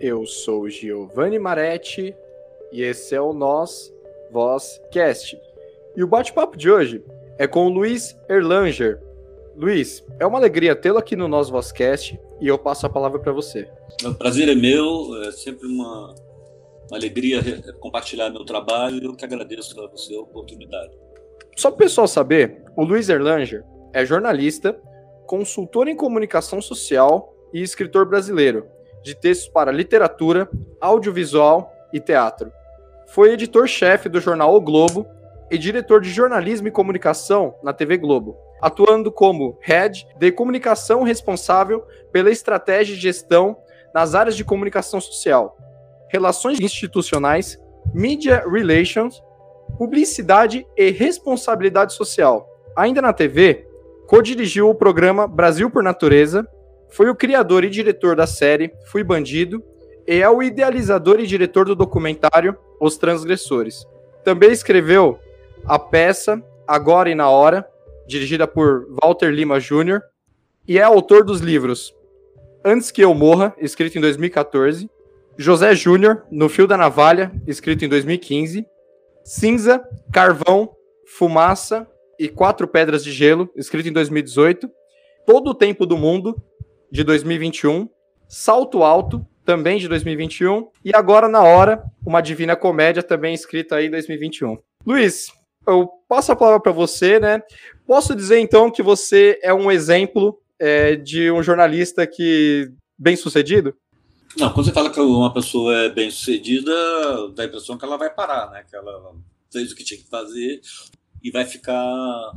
Eu sou Giovanni Maretti e esse é o Nós Vozcast. E o bate-papo de hoje é com o Luiz Erlanger. Luiz, é uma alegria tê-lo aqui no Nós Vozcast e eu passo a palavra para você. O prazer é meu, é sempre uma, uma alegria compartilhar meu trabalho e eu que agradeço a você a oportunidade. Só para o pessoal saber, o Luiz Erlanger é jornalista, consultor em comunicação social e escritor brasileiro, de textos para literatura, audiovisual e teatro. Foi editor-chefe do jornal O Globo e diretor de jornalismo e comunicação na TV Globo, atuando como head de comunicação responsável pela estratégia de gestão nas áreas de comunicação social, relações institucionais, media relations, publicidade e responsabilidade social. Ainda na TV, co-dirigiu o programa Brasil por Natureza, foi o criador e diretor da série Fui Bandido e é o idealizador e diretor do documentário Os Transgressores. Também escreveu a peça Agora e na Hora, dirigida por Walter Lima Jr., e é autor dos livros Antes que Eu Morra, escrito em 2014, José Júnior, No Fio da Navalha, escrito em 2015, Cinza, Carvão, Fumaça e Quatro Pedras de Gelo, escrito em 2018, Todo o Tempo do Mundo, de 2021, Salto Alto, também de 2021, e Agora na Hora, uma Divina Comédia, também escrita aí em 2021. Luiz, eu passo a palavra para você, né? Posso dizer então que você é um exemplo é, de um jornalista que bem sucedido? Não, quando você fala que uma pessoa é bem sucedida, dá a impressão que ela vai parar, né? Que ela fez o que tinha que fazer e vai ficar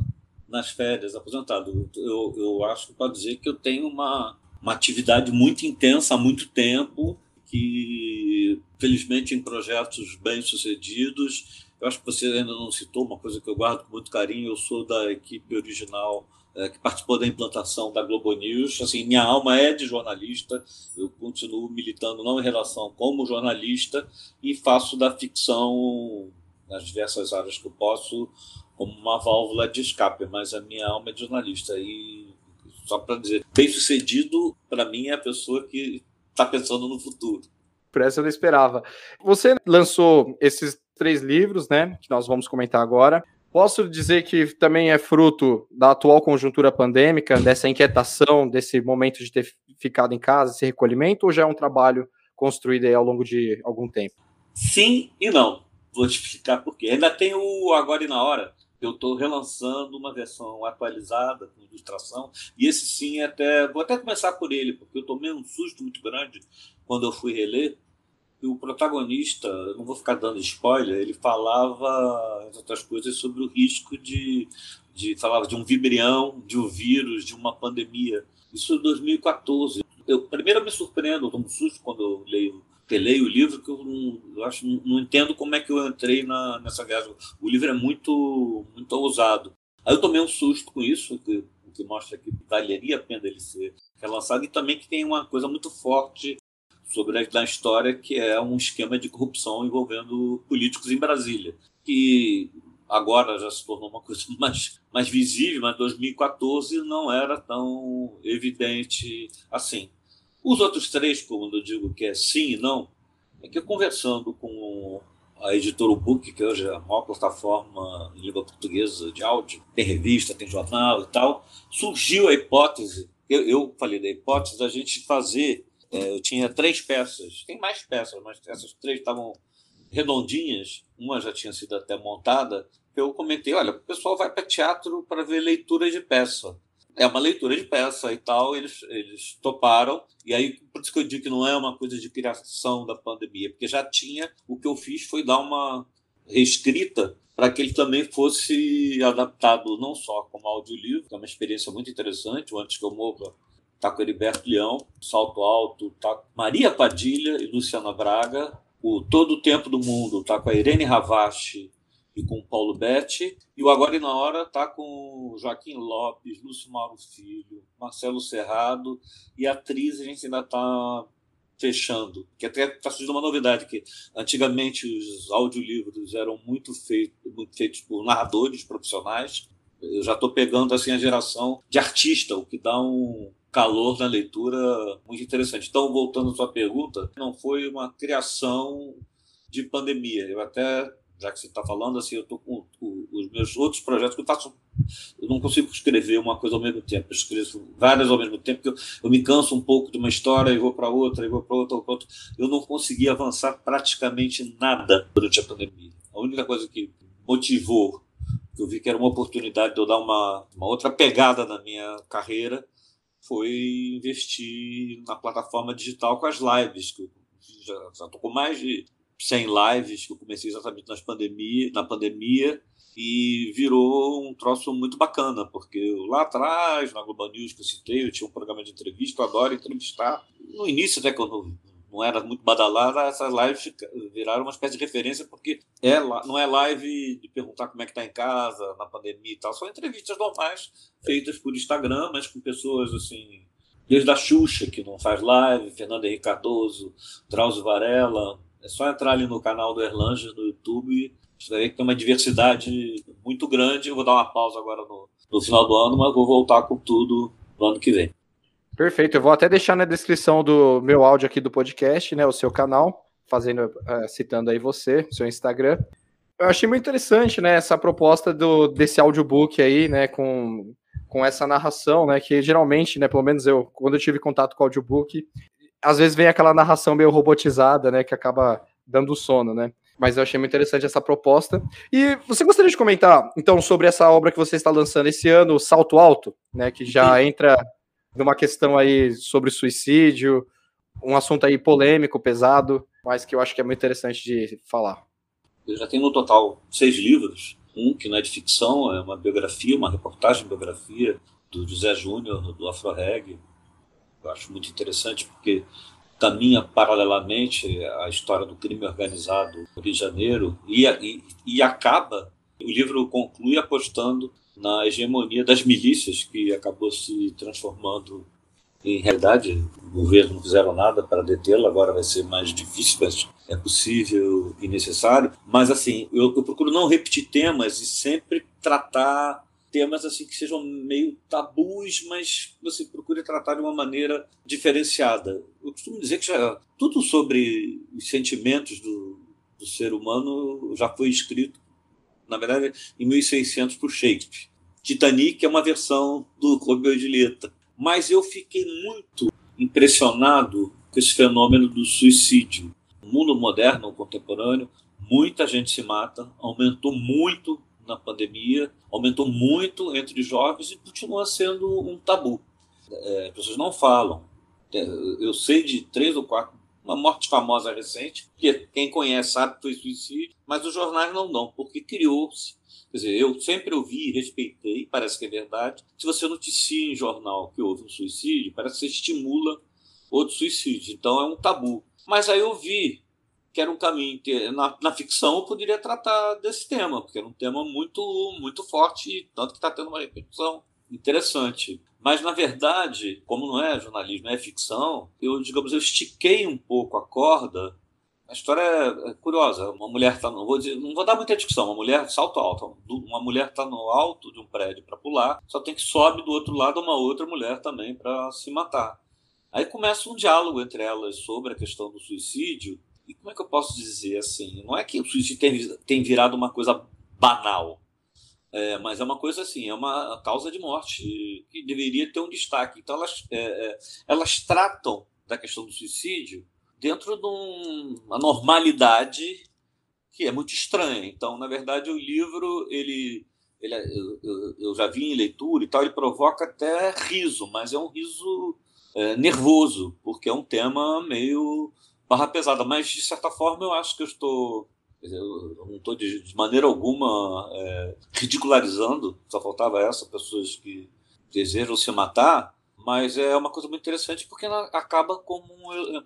nas férias, aposentado. Eu, eu acho que pode dizer que eu tenho uma, uma atividade muito intensa há muito tempo, que felizmente em projetos bem sucedidos. Eu acho que você ainda não citou uma coisa que eu guardo com muito carinho. Eu sou da equipe original é, que participou da implantação da Globo News. Assim, minha alma é de jornalista. Eu continuo militando não em relação como jornalista e faço da ficção nas diversas áreas que eu posso como uma válvula de escape. Mas a minha alma é de jornalista e só para dizer, bem sucedido, para mim, é a pessoa que está pensando no futuro. Por essa eu não esperava. Você lançou esses três livros, né, que nós vamos comentar agora. Posso dizer que também é fruto da atual conjuntura pandêmica, dessa inquietação, desse momento de ter ficado em casa, esse recolhimento, ou já é um trabalho construído ao longo de algum tempo? Sim e não. Vou te explicar por quê. Ainda tem o Agora e na Hora, eu estou relançando uma versão atualizada com ilustração e esse sim até vou até começar por ele porque eu tomei um susto muito grande quando eu fui reler e o protagonista não vou ficar dando spoiler ele falava entre outras coisas sobre o risco de, de falava de um vibrião de um vírus de uma pandemia. Isso em 2014 eu primeiro eu me surpreendo eu tomo um susto quando eu leio leio o livro que eu, não, eu acho não, entendo como é que eu entrei na, nessa viagem. O livro é muito muito ousado. Aí eu tomei um susto com isso, que, que mostra que valeria a pena ele ser relançado e também que tem uma coisa muito forte sobre a, da história que é um esquema de corrupção envolvendo políticos em Brasília, que agora já se tornou uma coisa mais, mais visível, mas 2014 não era tão evidente assim. Os outros três, como eu digo que é sim e não, é que conversando com a editora Book, que hoje é a maior plataforma em língua portuguesa de áudio, tem revista, tem jornal e tal, surgiu a hipótese, eu, eu falei da hipótese da gente fazer, é, eu tinha três peças, tem mais peças, mas essas três estavam redondinhas, uma já tinha sido até montada, eu comentei, olha, o pessoal vai para teatro para ver leituras de peça é uma leitura de peça e tal, eles, eles toparam. E aí, por isso que eu digo que não é uma coisa de criação da pandemia, porque já tinha, o que eu fiz foi dar uma reescrita para que ele também fosse adaptado não só como audiolivro, que é uma experiência muito interessante, o Antes que eu morra está com Heriberto Leão, Salto Alto, tá Maria Padilha e Luciana Braga, o Todo o Tempo do Mundo está com a Irene Ravache e com Paulo Betti. E o Agora e na Hora está com Joaquim Lopes, Lúcio Mauro Filho, Marcelo Serrado e a atriz a gente ainda está fechando. Que até está surgindo uma novidade, que antigamente os audiolivros eram muito, muito feitos por narradores profissionais. Eu já estou pegando assim a geração de artista, o que dá um, calor na leitura muito interessante. Então, voltando à sua pergunta, não foi uma criação de pandemia. Eu até, já que você está falando, assim, eu estou com, com, os meus outros projetos que eu faço. Eu não consigo escrever uma coisa ao mesmo tempo. Eu escrevo várias ao mesmo tempo, porque eu, eu me canso um pouco de uma história e vou para outra, e vou para outra, outra. Eu não consegui avançar praticamente nada durante a pandemia. A única coisa que motivou, que eu vi que era uma oportunidade de eu dar uma, uma outra pegada na minha carreira, foi investir na plataforma digital com as lives, que eu já estou com mais de 100 lives que eu comecei exatamente nas pandemia, na pandemia e virou um troço muito bacana, porque lá atrás, na Globo News que eu citei, eu tinha um programa de entrevista, eu adoro entrevistar. No início, até quando não era muito badalada, essas lives viraram uma espécie de referência, porque é, não é live de perguntar como é que está em casa, na pandemia e tal, são entrevistas normais, feitas por Instagram, mas com pessoas assim, desde a Xuxa, que não faz live, Fernando Henrique Cardoso, Drauzio Varela, é só entrar ali no canal do Erlange no YouTube, isso aí tem uma diversidade muito grande, eu vou dar uma pausa agora no, no final do ano, mas vou voltar com tudo no ano que vem. Perfeito, eu vou até deixar na descrição do meu áudio aqui do podcast, né, o seu canal, fazendo, uh, citando aí você, seu Instagram. Eu achei muito interessante, né, essa proposta do, desse audiobook aí, né, com, com essa narração, né, que geralmente, né, pelo menos eu, quando eu tive contato com o audiobook, às vezes vem aquela narração meio robotizada, né, que acaba dando sono, né. Mas eu achei muito interessante essa proposta. E você gostaria de comentar, então, sobre essa obra que você está lançando esse ano, Salto Alto, né, que já entra numa questão aí sobre suicídio, um assunto aí polêmico, pesado, mas que eu acho que é muito interessante de falar. Eu já tenho no total seis livros, um que não é de ficção, é uma biografia, uma reportagem biografia do José Júnior, do Afro Reg. Eu acho muito interessante porque caminha paralelamente à história do crime organizado no Rio de Janeiro e, e, e acaba, o livro conclui apostando na hegemonia das milícias, que acabou se transformando em realidade. O governo não fizeram nada para detê-lo, agora vai ser mais difícil, mas é possível e necessário. Mas, assim, eu, eu procuro não repetir temas e sempre tratar temas assim que sejam meio tabus, mas você procure tratar de uma maneira diferenciada. Eu costumo dizer que já, tudo sobre os sentimentos do, do ser humano já foi escrito na verdade, em 1600 por Shakespeare. Titanic é uma versão do Romeo e Julieta. Mas eu fiquei muito impressionado com esse fenômeno do suicídio. No mundo moderno, contemporâneo, muita gente se mata, aumentou muito na pandemia, aumentou muito entre jovens e continua sendo um tabu. É, as pessoas não falam. É, eu sei de três ou quatro uma morte famosa recente, que quem conhece sabe que foi suicídio, mas os jornais não dão, porque criou-se. Quer dizer, eu sempre ouvi e respeitei, parece que é verdade. Se você noticia em jornal que houve um suicídio, parece que você estimula outro suicídio. Então é um tabu. Mas aí eu vi que era um caminho na, na ficção eu poderia tratar desse tema, porque era um tema muito muito forte, tanto que está tendo uma repercussão interessante. Mas, na verdade, como não é jornalismo, é ficção, eu, digamos, eu estiquei um pouco a corda. A história é, é curiosa. Uma mulher está. Não vou, não vou dar muita discussão. Uma mulher salto alto. Uma mulher está no alto de um prédio para pular, só tem que sobe do outro lado uma outra mulher também para se matar. Aí começa um diálogo entre elas sobre a questão do suicídio. E como é que eu posso dizer assim? Não é que o suicídio tem, tem virado uma coisa banal é, mas é uma coisa assim, é uma causa de morte que deveria ter um destaque. Então, elas, é, é, elas tratam da questão do suicídio dentro de um, uma normalidade que é muito estranha. Então, na verdade, o livro, ele, ele eu, eu, já vi em leitura e tal, ele provoca até riso, mas é um riso é, nervoso, porque é um tema meio barra pesada. Mas, de certa forma, eu acho que eu estou eu não estou de, de, maneira alguma é, ridicularizando, só faltava essa, pessoas que desejam se matar, mas é uma coisa muito interessante porque ela acaba como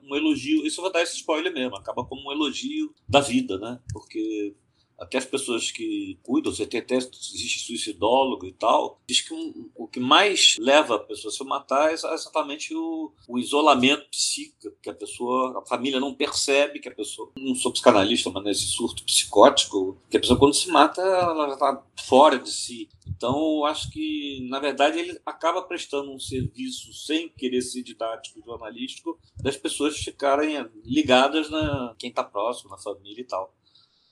um elogio, isso vou dar esse spoiler mesmo, acaba como um elogio da vida, né? Porque até as pessoas que cuidam, você tem até existe suicidólogo e tal, diz que um, o que mais leva a pessoa a se matar é exatamente o, o, isolamento psíquico, que a pessoa, a família não percebe que a pessoa, não sou psicanalista, mas nesse surto psicótico, que a pessoa quando se mata, ela já está fora de si. Então, eu acho que, na verdade, ele acaba prestando um serviço sem querer ser didático jornalístico das pessoas ficarem ligadas na quem está próximo, na família e tal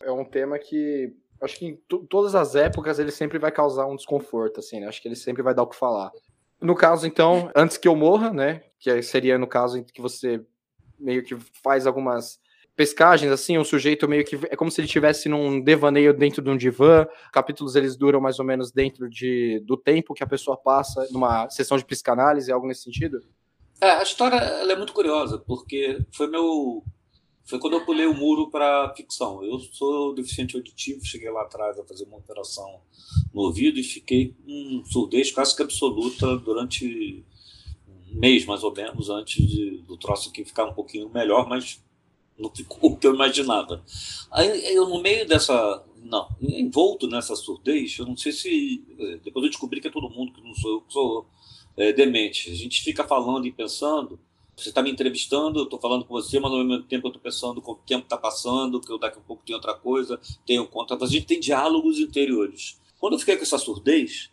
é um tema que acho que em todas as épocas ele sempre vai causar um desconforto, assim, né? Acho que ele sempre vai dar o que falar. No caso, então, antes que eu morra, né? Que seria no caso em que você meio que faz algumas pescagens, assim, o sujeito meio que é como se ele estivesse num devaneio dentro de um divã. Capítulos eles duram mais ou menos dentro de, do tempo que a pessoa passa numa sessão de psicanálise, algo nesse sentido. É, a história ela é muito curiosa, porque foi meu foi quando eu pulei o muro para ficção. Eu sou deficiente auditivo, cheguei lá atrás a fazer uma operação no ouvido e fiquei com surdez quase que absoluta durante um mês, mais ou menos, antes de, do troço aqui ficar um pouquinho melhor, mas não ficou o que eu imaginava. Aí eu, no meio dessa. Não, envolto nessa surdez, eu não sei se. Eh, depois eu descobri que é todo mundo, que não sou eu que sou é, demente. A gente fica falando e pensando você está me entrevistando, eu estou falando com você, mas ao mesmo tempo eu estou pensando com o tempo está passando, que eu daqui a pouco tenho outra coisa, tenho conta. A gente tem diálogos interiores. Quando eu fiquei com essa surdez,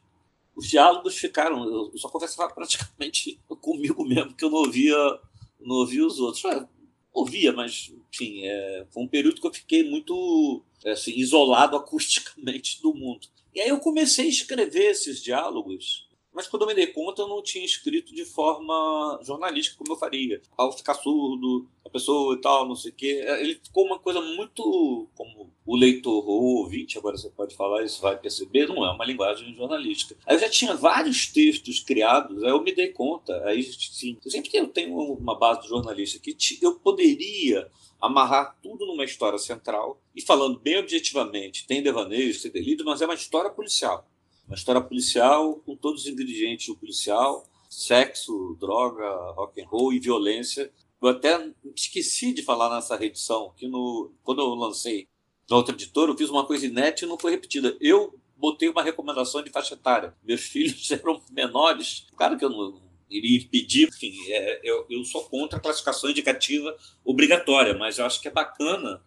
os diálogos ficaram. Eu só conversava praticamente comigo mesmo, que eu não ouvia, não ouvia os outros. É, ouvia, mas, enfim, é, foi um período que eu fiquei muito é, assim, isolado acusticamente do mundo. E aí eu comecei a escrever esses diálogos mas quando eu me dei conta, eu não tinha escrito de forma jornalística como eu faria. Ao ficar surdo, a pessoa e tal, não sei o quê. É, ele ficou uma coisa muito. Como o leitor ou o ouvinte, agora você pode falar, isso vai perceber, não é uma linguagem jornalística. Aí eu já tinha vários textos criados, aí eu me dei conta. Aí sim, eu sempre tenho, tenho uma base de jornalista que eu poderia amarrar tudo numa história central e falando bem objetivamente, tem devaneios, tem delírio, mas é uma história policial. Uma história policial com todos os ingredientes do policial: sexo, droga, rock and roll e violência. Eu até esqueci de falar nessa reedição, que no, quando eu lancei na outra editora, eu fiz uma coisa inédita e não foi repetida. Eu botei uma recomendação de faixa etária. Meus filhos eram menores. Claro que eu não iria impedir, enfim, é, eu, eu sou contra a classificação indicativa obrigatória, mas eu acho que é bacana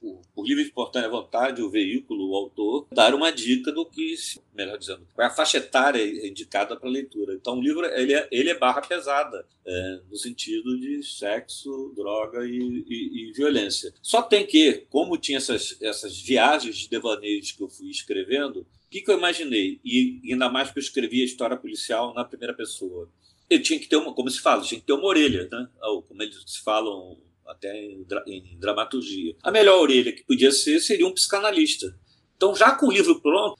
por, por livre e espontânea vontade, o veículo, o autor, dar uma dica do que, melhor dizendo, qual é a faixa etária indicada para leitura. Então, o livro ele é, ele é barra pesada, é, no sentido de sexo, droga e, e, e, violência. Só tem que, como tinha essas, essas viagens de devaneios que eu fui escrevendo, o que, que eu imaginei? E ainda mais que eu escrevi a história policial na primeira pessoa. Eu tinha que ter uma, como se fala, tinha que ter uma orelha, né? Ou como eles falam até em, em dramaturgia. A melhor orelha que podia ser seria um psicanalista. Então, já com o livro pronto,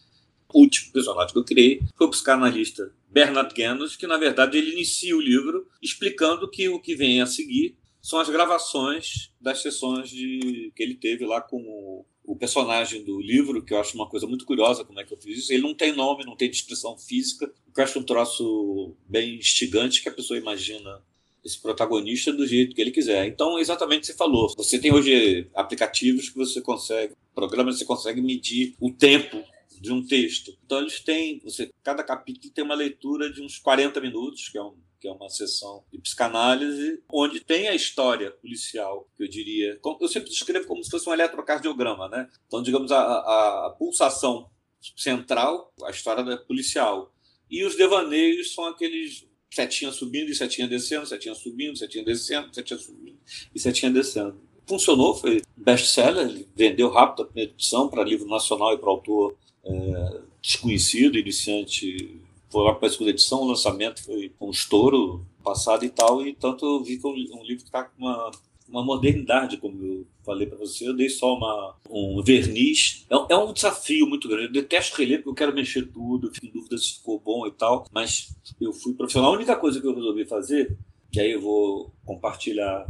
o último personagem que eu criei foi o psicanalista Bernard Guenos, que na verdade ele inicia o livro explicando que o que vem a seguir são as gravações das sessões de, que ele teve lá com o, o, personagem do livro, que eu acho uma coisa muito curiosa como é que eu fiz isso. Ele não tem nome, não tem descrição física, o que eu acho um troço bem instigante que a pessoa imagina esse protagonista do jeito que ele quiser. Então, exatamente o que você falou. Você tem hoje aplicativos que você consegue, programas que você consegue medir o tempo de um texto. Então, eles têm, você, cada capítulo tem uma leitura de uns 40 minutos, que é um que é uma sessão de psicanálise, onde tem a história policial, que eu diria. Eu sempre descrevo como se fosse um eletrocardiograma, né? Então, digamos, a, a, a pulsação central, a história policial. E os devaneios são aqueles setinha subindo e setinha descendo, setinha subindo, setinha descendo, setinha subindo e setinha descendo. Funcionou, foi best-seller, vendeu rápido a primeira edição para livro nacional e para autor é, desconhecido, iniciante. Foi lá para a segunda edição, o lançamento foi um estouro passado e tal, e tanto eu vi que é um livro que está com uma uma modernidade, como eu falei para você. Eu dei só uma, um verniz. É, é, um desafio muito grande. Eu detesto reler porque eu quero mexer tudo, fico em dúvida se ficou bom e tal. Mas eu fui profissional. A única coisa que eu resolvi fazer, que aí eu vou compartilhar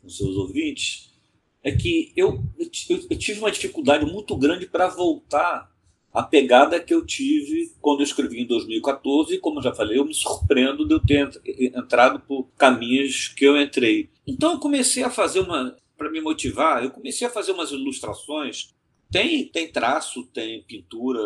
com seus ouvintes, é que eu, eu, eu tive uma dificuldade muito grande para voltar a pegada que eu tive quando eu escrevi em 2014, e como eu já falei, eu me surpreendo de eu ter entrado por caminhos que eu entrei. Então eu comecei a fazer uma, para me motivar, eu comecei a fazer umas ilustrações Tem, tem traço, tem pintura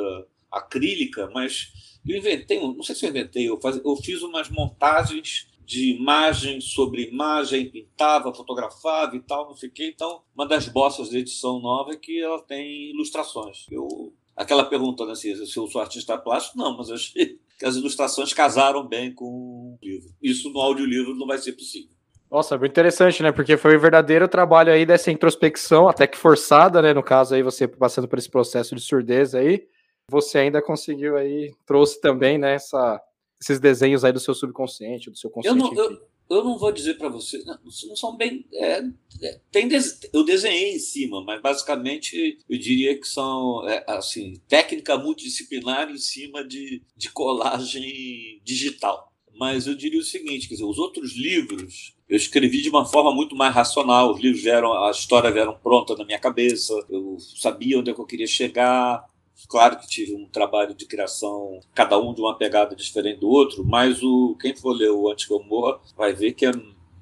acrílica, mas eu inventei, não sei se eu inventei, eu, faz, eu fiz umas montagens de imagem sobre imagem, pintava, fotografava e tal, não quê. Então, uma das bossas da edição nova é que ela tem ilustrações. Eu, aquela pergunta, né, se eu sou artista plástico, não, mas achei que as ilustrações casaram bem com o livro. Isso no audiolivro não vai ser possível. Nossa, muito interessante, né? Porque foi o verdadeiro trabalho aí dessa introspecção, até que forçada, né? No caso aí, você passando por esse processo de surdez aí, você ainda conseguiu aí, trouxe também, né, essa, esses desenhos aí do seu subconsciente, do seu consciente. Eu não, eu, eu não vou dizer para você, não, não, são bem. É, é, tem eu desenhei em cima, mas basicamente eu diria que são é, assim técnica multidisciplinar em cima de, de colagem digital. Mas eu diria o seguinte, quer dizer, os outros livros eu escrevi de uma forma muito mais racional. Os livros vieram, a história vieram pronta na minha cabeça. Eu sabia onde é eu queria chegar. Claro que tive um trabalho de criação, cada um de uma pegada diferente do outro, mas o quem for ler o Antes que eu morra vai ver que é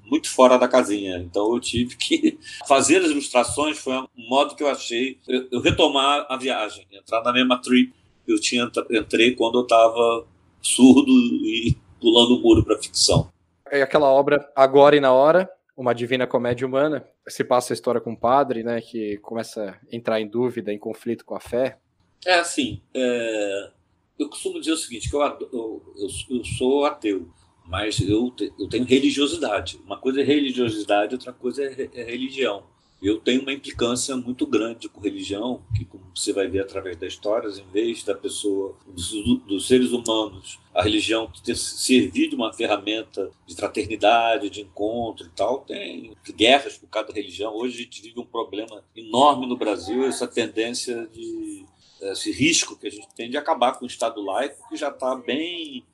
muito fora da casinha. Então eu tive que fazer as ilustrações, foi um modo que eu achei eu, eu retomar a viagem, entrar na mesma trip que eu tinha entrei quando eu estava surdo e pulando o muro para ficção. É aquela obra Agora e na Hora, uma divina comédia humana. Se passa a história com um padre, né, que começa a entrar em dúvida, em conflito com a fé, é assim, é, eu costumo dizer o seguinte, que eu, eu, eu sou ateu, mas eu, te, eu tenho religiosidade. Uma coisa é religiosidade, outra coisa é, é, religião. Eu tenho uma implicância muito grande com religião, que como você vai ver através das histórias, em vez da pessoa, dos, dos seres humanos, a religião ter servido de uma ferramenta de fraternidade, de encontro e tal, tem guerras por cada religião. Hoje a gente vive um problema enorme no Brasil, essa tendência de esse risco que a gente tem de acabar com o Estado laico, que já está bem,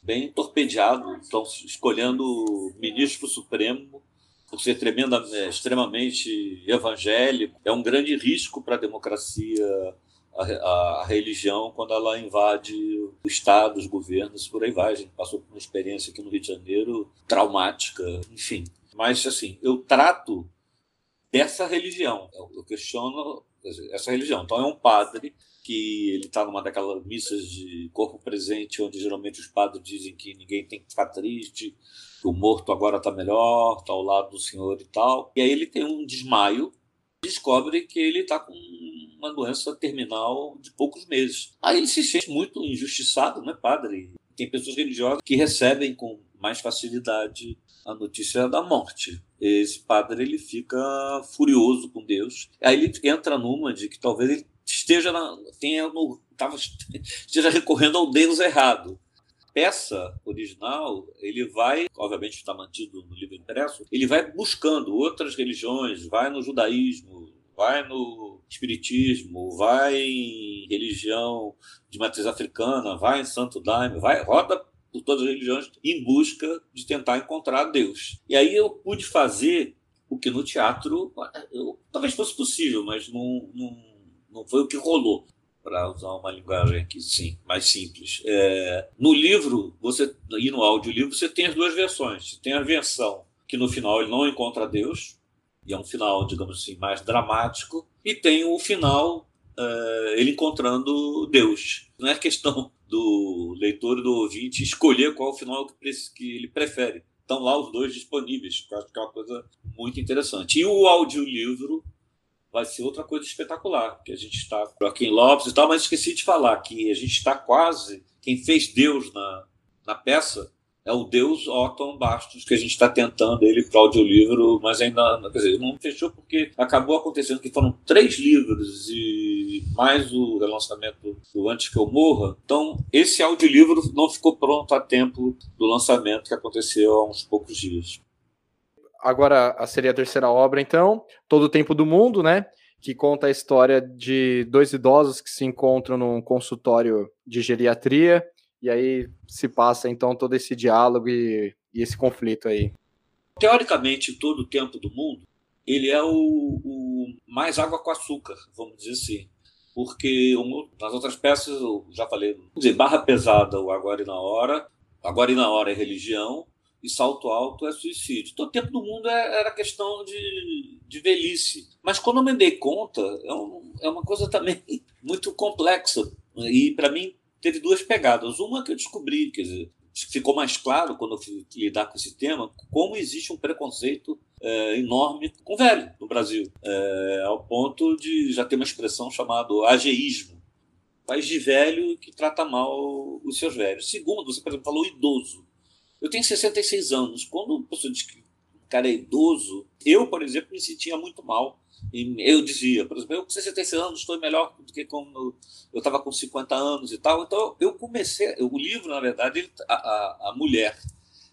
bem torpedeado. Estão escolhendo ministro Supremo por ser tremenda, é, extremamente evangélico. É um grande risco para a democracia, a, a, religião, quando ela invade o Estado, os governos, por aí vai. A gente passou por uma experiência aqui no Rio de Janeiro traumática, enfim. Mas, assim, eu trato dessa religião. Eu questiono essa religião. Então, é um padre que ele está numa daquelas missas de corpo presente, onde geralmente os padres dizem que ninguém tem que ficar triste, que o morto agora está melhor, está ao lado do Senhor e tal. E aí ele tem um desmaio, descobre que ele está com uma doença terminal de poucos meses. Aí ele se sente muito injustiçado, né, padre? Tem pessoas religiosas que recebem com mais facilidade a notícia da morte. Esse padre ele fica furioso com Deus. Aí ele entra numa de que talvez ele esteja, na, tenha no, tava, esteja recorrendo ao Deus errado. Peça original, ele vai, obviamente está mantido no livro impresso, ele vai buscando outras religiões, vai no judaísmo, vai no espiritismo, vai em religião de matriz africana, vai em Santo Daime, vai roda por todas as religiões em busca de tentar encontrar Deus. E aí eu pude fazer o que no teatro eu, talvez fosse possível, mas não não foi o que rolou, para usar uma linguagem aqui sim, mais simples. É, no livro, você e no audiolivro, você tem as duas versões. Você tem a versão que no final ele não encontra Deus, e é um final, digamos assim, mais dramático, e tem o final é, ele encontrando Deus. Não é questão do leitor e do ouvinte escolher qual final que ele prefere. Estão lá os dois disponíveis, que eu acho que é uma coisa muito interessante. E o audiolivro vai ser outra coisa espetacular, que a gente está com Joaquim Lopes e tal, mas esqueci de falar que a gente está quase, quem fez Deus na, na peça é o Deus Otton Bastos, que a gente está tentando ele para o audiolivro, mas ainda, quer dizer, não fechou porque acabou acontecendo que foram três livros e mais o relançamento do Antes que eu morra, então esse audiolivro não ficou pronto a tempo do lançamento que aconteceu há uns poucos dias agora seria a terceira obra, então, Todo o Tempo do Mundo, né? Que conta a história de dois idosos que se encontram num consultório de geriatria, e aí se passa então todo esse diálogo e, e esse conflito aí. Teoricamente, Todo o Tempo do Mundo, ele é o, o mais água com açúcar, vamos dizer assim. Porque nas outras peças, eu já falei, dizer, barra pesada, o Agora e na Hora, Agora e na Hora é religião, e salto alto é suicídio. Todo tempo do mundo é, era questão de, de velhice. Mas quando eu me dei conta, é, um, é uma coisa também muito complexa. E para mim teve duas pegadas. Uma que eu descobri, quer dizer, ficou mais claro quando eu fui lidar com esse tema, como existe um preconceito é, enorme com velho no Brasil, é, ao ponto de já ter uma expressão chamada ageísmo, país de velho que trata mal os seus velhos. Segundo, você, por exemplo, falou idoso. Eu tenho 66 anos. Quando a pessoa diz que o cara é idoso, eu, por exemplo, me sentia muito mal. E eu dizia, por exemplo, eu com 66 anos estou melhor do que quando eu estava com 50 anos e tal. Então eu comecei. O livro, na verdade, a, a, a mulher,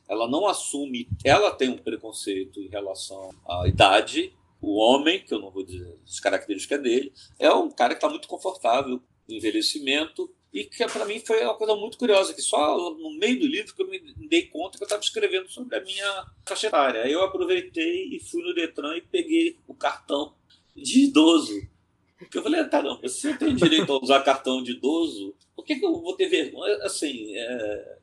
ela não assume, ela tem um preconceito em relação à idade. O homem, que eu não vou dizer as características dele, é um cara que está muito confortável no envelhecimento e que para mim foi uma coisa muito curiosa, que só no meio do livro que eu me dei conta que eu estava escrevendo sobre a minha faixa etária. Eu aproveitei e fui no Detran e peguei o cartão de idoso. Porque eu falei, ah, caramba, se eu tenho direito a usar cartão de idoso, por que, que eu vou ter vergonha? Assim, é,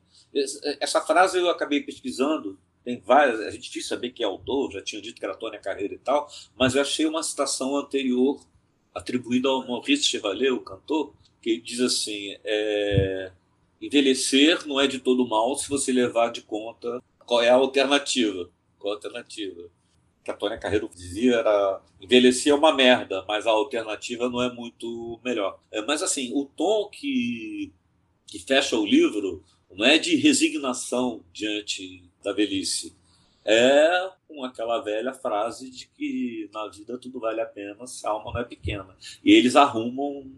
essa frase eu acabei pesquisando, tem várias, é difícil saber quem é autor, já tinha dito que era Tônia Carreira e tal, mas eu achei uma citação anterior atribuída ao Maurice Chevalier, o cantor, que diz assim: é, envelhecer não é de todo mal se você levar de conta qual é a alternativa. Qual a alternativa? Que a Tônia Carreiro dizia era envelhecer é uma merda, mas a alternativa não é muito melhor. É, mas assim, o tom que, que fecha o livro não é de resignação diante da velhice. É com aquela velha frase de que na vida tudo vale a pena se a alma não é pequena. E eles arrumam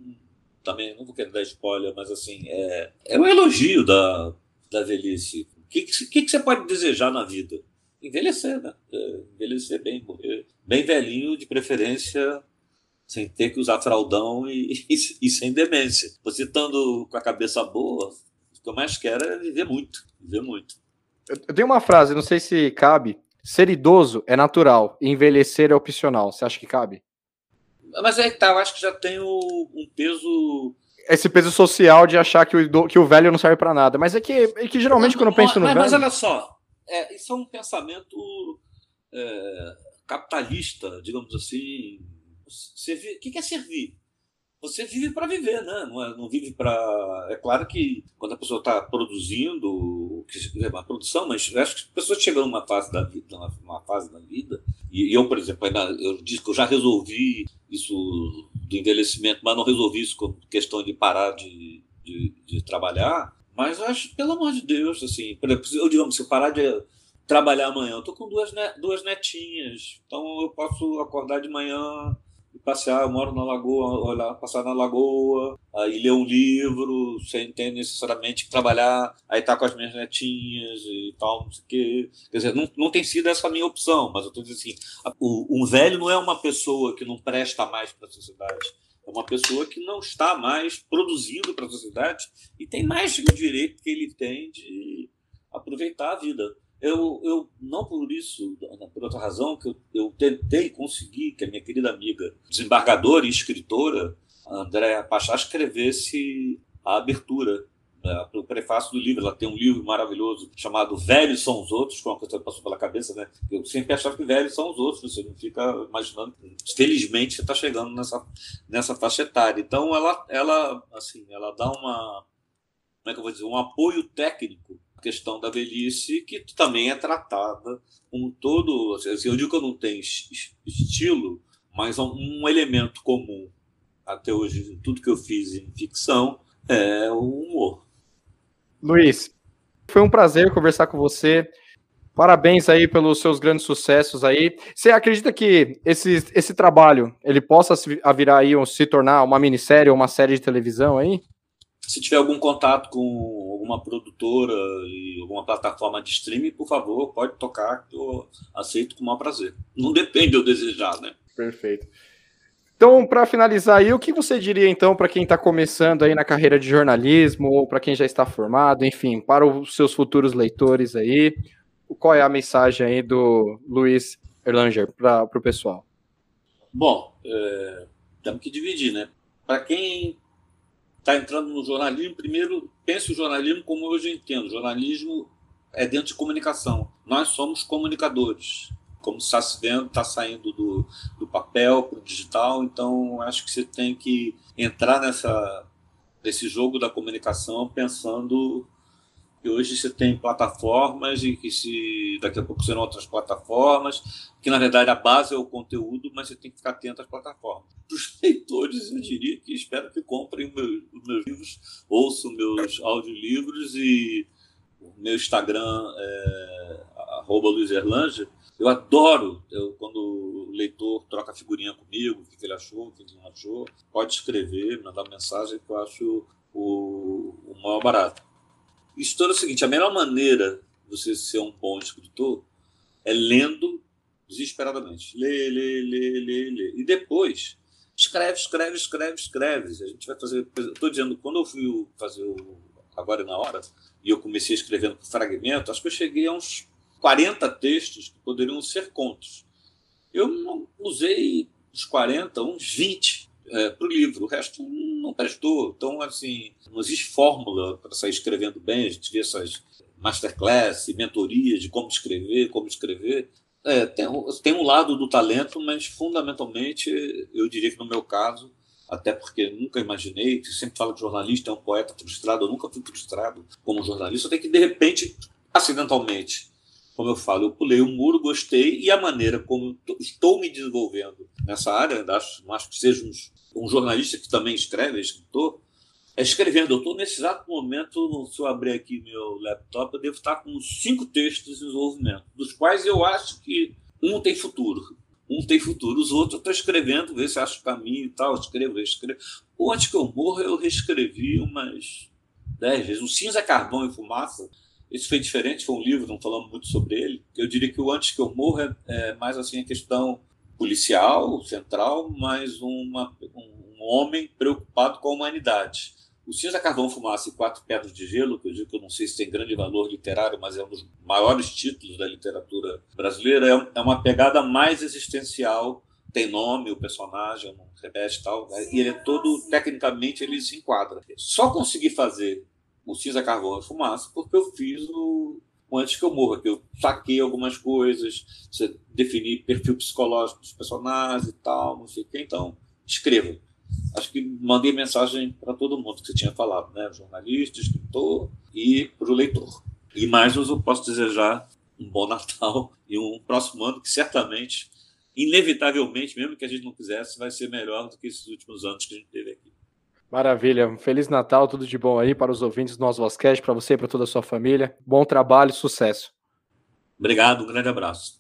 também não vou querer dar spoiler, mas assim, é, é um elogio da, da velhice. O que, que, que você pode desejar na vida? Envelhecer, né? É, envelhecer bem, morrer bem velhinho, de preferência sem ter que usar fraldão e, e, e, sem demência. Você estando com a cabeça boa, o que eu mais quero é viver muito, viver muito. Eu tenho uma frase, não sei se cabe. Ser idoso é natural, envelhecer é opcional. Você acha que cabe? Mas é que tá, eu acho que já tem um peso. Esse peso social de achar que o, que o velho não serve para nada. Mas é que, é que geralmente não, quando eu penso no mas, velho. Mas olha só, é, isso é um pensamento é, capitalista, digamos assim. o que é servir? Você vive para viver, né? Não, é, não vive para. É claro que quando a pessoa está produzindo, que é uma produção, mas acho que as pessoas chegam numa fase da vida, numa fase da vida, e eu, por exemplo, ainda, eu disse que eu já resolvi isso do envelhecimento, mas não resolvi isso com questão de parar de, de, de trabalhar. Mas acho, pelo amor de Deus, assim, eu digamos, se eu parar de trabalhar amanhã, eu tô com duas, duas netinhas, então eu posso acordar de manhã passear, eu moro na lagoa, olhar, passar na lagoa, aí ler um livro, sem ter necessariamente que trabalhar, aí tá com as minhas netinhas e tal, não sei o quê. Quer dizer, não, não tem sido essa a minha opção, mas eu tô dizendo assim, o, um velho não é uma pessoa que não presta mais para a sociedade. É uma pessoa que não está mais produzindo para a sociedade e tem mais o direito que ele tem de aproveitar a vida. Eu, eu não por isso, por outra razão, que eu, eu tentei conseguir que a minha querida amiga, desembargadora e escritora, Andréa Pachá, escrevesse a abertura né, o prefácio do livro. Ela tem um livro maravilhoso chamado Velhos são os Outros, que é uma coisa que passou pela cabeça, né? Eu sempre achava que velhos são os outros, você não fica imaginando. Felizmente você está chegando nessa, nessa faixa etária. Então ela, ela, assim, ela dá uma. Como é que eu vou dizer? Um apoio técnico questão da velhice, que também é tratada como todo. Assim, eu digo que eu não tenho estilo, mas um elemento comum até hoje, tudo que eu fiz em ficção, é o humor. Luiz, foi um prazer conversar com você. Parabéns aí pelos seus grandes sucessos aí. Você acredita que esse, esse trabalho ele possa virar aí, se tornar uma minissérie ou uma série de televisão aí? Se tiver algum contato com alguma produtora e alguma plataforma de streaming, por favor, pode tocar, que eu aceito com o maior prazer. Não depende eu desejar, né? Perfeito. Então, para finalizar aí, o que você diria então para quem está começando aí na carreira de jornalismo ou para quem já está formado, enfim, para os seus futuros leitores aí, qual é a mensagem aí do Luiz Erlanger para o pessoal? Bom, é, temos que dividir, né? Para quem está entrando no jornalismo, primeiro pense o jornalismo como hoje eu entendo. Jornalismo é dentro de comunicação. Nós somos comunicadores. Como está se vendo, está saindo do, do papel para o digital, então acho que você tem que entrar nessa, nesse jogo da comunicação pensando que hoje você tem plataformas e que se daqui a pouco serão outras plataformas, que na verdade a base é o conteúdo, mas você tem que ficar atento às plataformas. Para os leitores, eu diria que espero que comprem meus, os meus livros, ouçam meus audiolivros e meu Instagram é Luiz Erlanger. Eu adoro eu, quando o leitor troca figurinha comigo, o que, ele achou, o que ele não achou. Pode escrever, mandar mensagem que eu acho o, o maior barato. História é o seguinte: a melhor maneira de você ser um bom escritor é lendo desesperadamente. Lê, lê, lê, lê, lê. E depois escreve, escreve, escreve, escreve. A gente vai fazer. Estou dizendo, quando eu fui fazer o Agora e na Hora, e eu comecei escrevendo por fragmento, acho que eu cheguei a uns 40 textos que poderiam ser contos. Eu não usei os 40, uns 20 é, para o livro, o resto não prestou. Então, assim, não existe fórmula para sair escrevendo bem. A gente vê essas masterclass, mentorias de como escrever, como escrever. É, tem, tem um lado do talento, mas fundamentalmente, eu diria que no meu caso, até porque nunca imaginei, sempre fala que jornalista é um poeta frustrado, eu nunca fui frustrado como jornalista, tenho que, de repente, acidentalmente, como eu falo, eu pulei o um muro, gostei, e a maneira como estou me desenvolvendo nessa área, acho, acho que seja um, um jornalista que também escreve, é escritor, é escrevendo. Eu estou nesse exato momento, se eu abrir aqui meu laptop, eu devo estar com cinco textos em desenvolvimento, dos quais eu acho que um tem futuro. Um tem futuro, os outros eu estou escrevendo, ver se acho caminho e tal, escrevo, escrevo. O Antes que eu morro, eu reescrevi umas dez vezes. O Cinza, Carvão e Fumaça, esse foi diferente, foi um livro, não falamos muito sobre ele. Eu diria que o Antes que eu morro é, é mais assim a questão policial, central, mas uma, um homem preocupado com a humanidade. O Cinza, Carvão, Fumaça e Quatro Pedras de Gelo, que eu digo que eu não sei se tem grande valor literário, mas é um dos maiores títulos da literatura brasileira, é, é uma pegada mais existencial, tem nome, o personagem, não repete tal, né? e ele é todo, tecnicamente, ele se enquadra. Só consegui fazer o Cinza, Carvão e Fumaça porque eu fiz o, antes que eu morra, que eu saquei algumas coisas, você definir perfil psicológico dos personagens e tal, não sei o que, então escreva. Acho que mandei mensagem para todo mundo que você tinha falado, né? Jornalista, escritor e para o leitor. E mais eu posso desejar um bom Natal e um próximo ano que certamente, inevitavelmente, mesmo que a gente não quisesse, vai ser melhor do que esses últimos anos que a gente teve aqui. Maravilha. Feliz Natal, tudo de bom aí para os ouvintes do nosso Vozcast, para você e para toda a sua família. Bom trabalho, sucesso. Obrigado, um grande abraço.